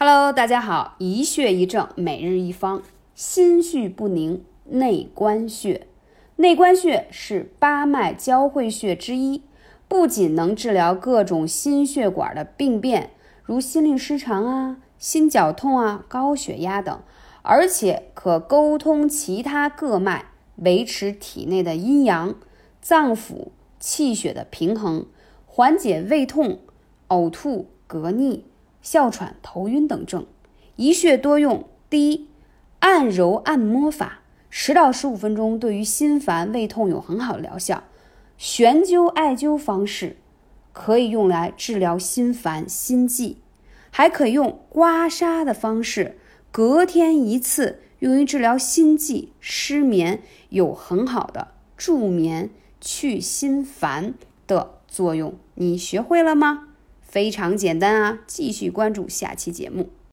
Hello，大家好，一穴一症，每日一方。心绪不宁，内关穴。内关穴是八脉交汇穴之一，不仅能治疗各种心血管的病变，如心律失常啊、心绞痛啊、高血压等，而且可沟通其他各脉，维持体内的阴阳、脏腑、气血的平衡，缓解胃痛、呕吐、嗝逆。哮喘、头晕等症，一穴多用。第一，按揉按摩法，十到十五分钟，对于心烦、胃痛有很好的疗效。悬灸、艾灸方式可以用来治疗心烦、心悸，还可以用刮痧的方式，隔天一次，用于治疗心悸、失眠，有很好的助眠、去心烦的作用。你学会了吗？非常简单啊！继续关注下期节目。